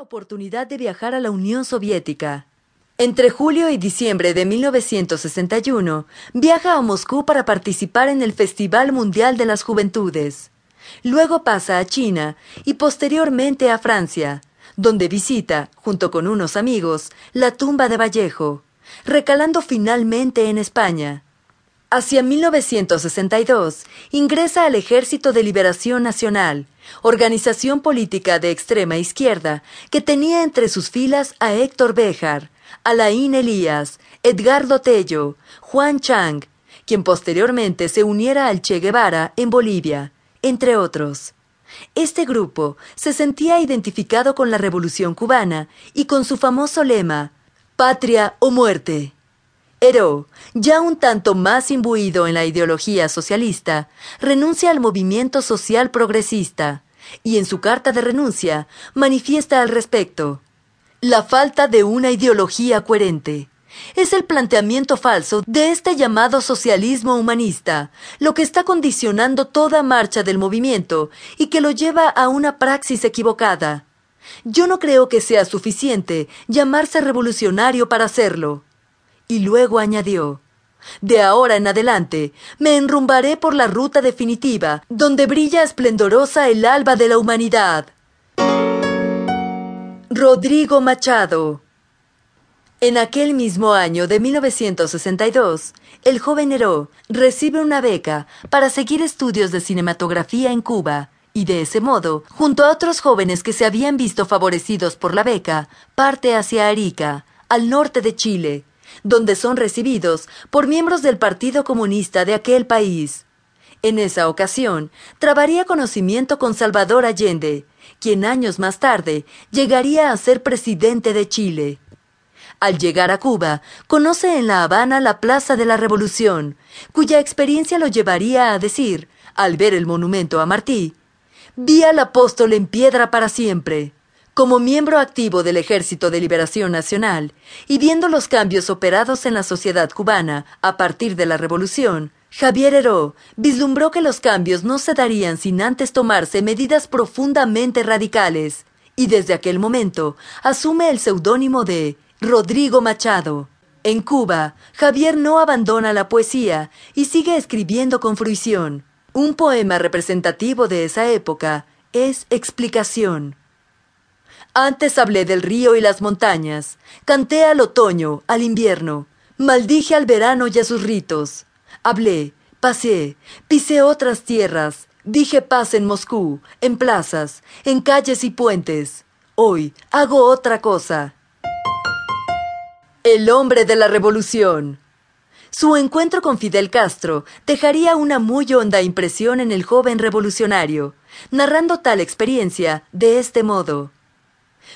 la oportunidad de viajar a la Unión Soviética. Entre julio y diciembre de 1961, viaja a Moscú para participar en el Festival Mundial de las Juventudes. Luego pasa a China y posteriormente a Francia, donde visita, junto con unos amigos, la tumba de Vallejo, recalando finalmente en España. Hacia 1962 ingresa al Ejército de Liberación Nacional, organización política de extrema izquierda que tenía entre sus filas a Héctor Béjar, Alain Elías, Edgardo Tello, Juan Chang, quien posteriormente se uniera al Che Guevara en Bolivia, entre otros. Este grupo se sentía identificado con la Revolución cubana y con su famoso lema Patria o muerte. Heró, ya un tanto más imbuido en la ideología socialista, renuncia al movimiento social progresista y en su carta de renuncia manifiesta al respecto la falta de una ideología coherente. Es el planteamiento falso de este llamado socialismo humanista, lo que está condicionando toda marcha del movimiento y que lo lleva a una praxis equivocada. Yo no creo que sea suficiente llamarse revolucionario para hacerlo. Y luego añadió, de ahora en adelante me enrumbaré por la ruta definitiva, donde brilla esplendorosa el alba de la humanidad. Rodrigo Machado En aquel mismo año de 1962, el joven Heró recibe una beca para seguir estudios de cinematografía en Cuba, y de ese modo, junto a otros jóvenes que se habían visto favorecidos por la beca, parte hacia Arica, al norte de Chile, donde son recibidos por miembros del Partido Comunista de aquel país. En esa ocasión, trabaría conocimiento con Salvador Allende, quien años más tarde llegaría a ser presidente de Chile. Al llegar a Cuba, conoce en La Habana la Plaza de la Revolución, cuya experiencia lo llevaría a decir, al ver el monumento a Martí, vi al apóstol en piedra para siempre. Como miembro activo del Ejército de Liberación Nacional y viendo los cambios operados en la sociedad cubana a partir de la Revolución, Javier Heró vislumbró que los cambios no se darían sin antes tomarse medidas profundamente radicales, y desde aquel momento asume el seudónimo de Rodrigo Machado. En Cuba, Javier no abandona la poesía y sigue escribiendo con fruición. Un poema representativo de esa época es Explicación. Antes hablé del río y las montañas, canté al otoño, al invierno, maldije al verano y a sus ritos. Hablé, pasé, pisé otras tierras, dije paz en Moscú, en plazas, en calles y puentes. Hoy hago otra cosa. El hombre de la revolución. Su encuentro con Fidel Castro dejaría una muy honda impresión en el joven revolucionario, narrando tal experiencia de este modo.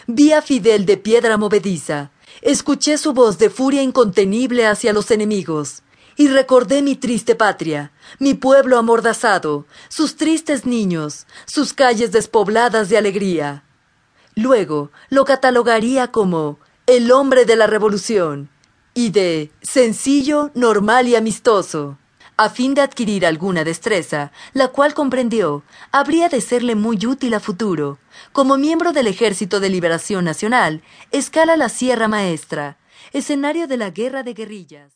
Vi a Fidel de piedra movediza, escuché su voz de furia incontenible hacia los enemigos, y recordé mi triste patria, mi pueblo amordazado, sus tristes niños, sus calles despobladas de alegría. Luego lo catalogaría como el hombre de la revolución y de sencillo, normal y amistoso. A fin de adquirir alguna destreza, la cual comprendió, habría de serle muy útil a futuro. Como miembro del Ejército de Liberación Nacional, escala la Sierra Maestra, escenario de la guerra de guerrillas.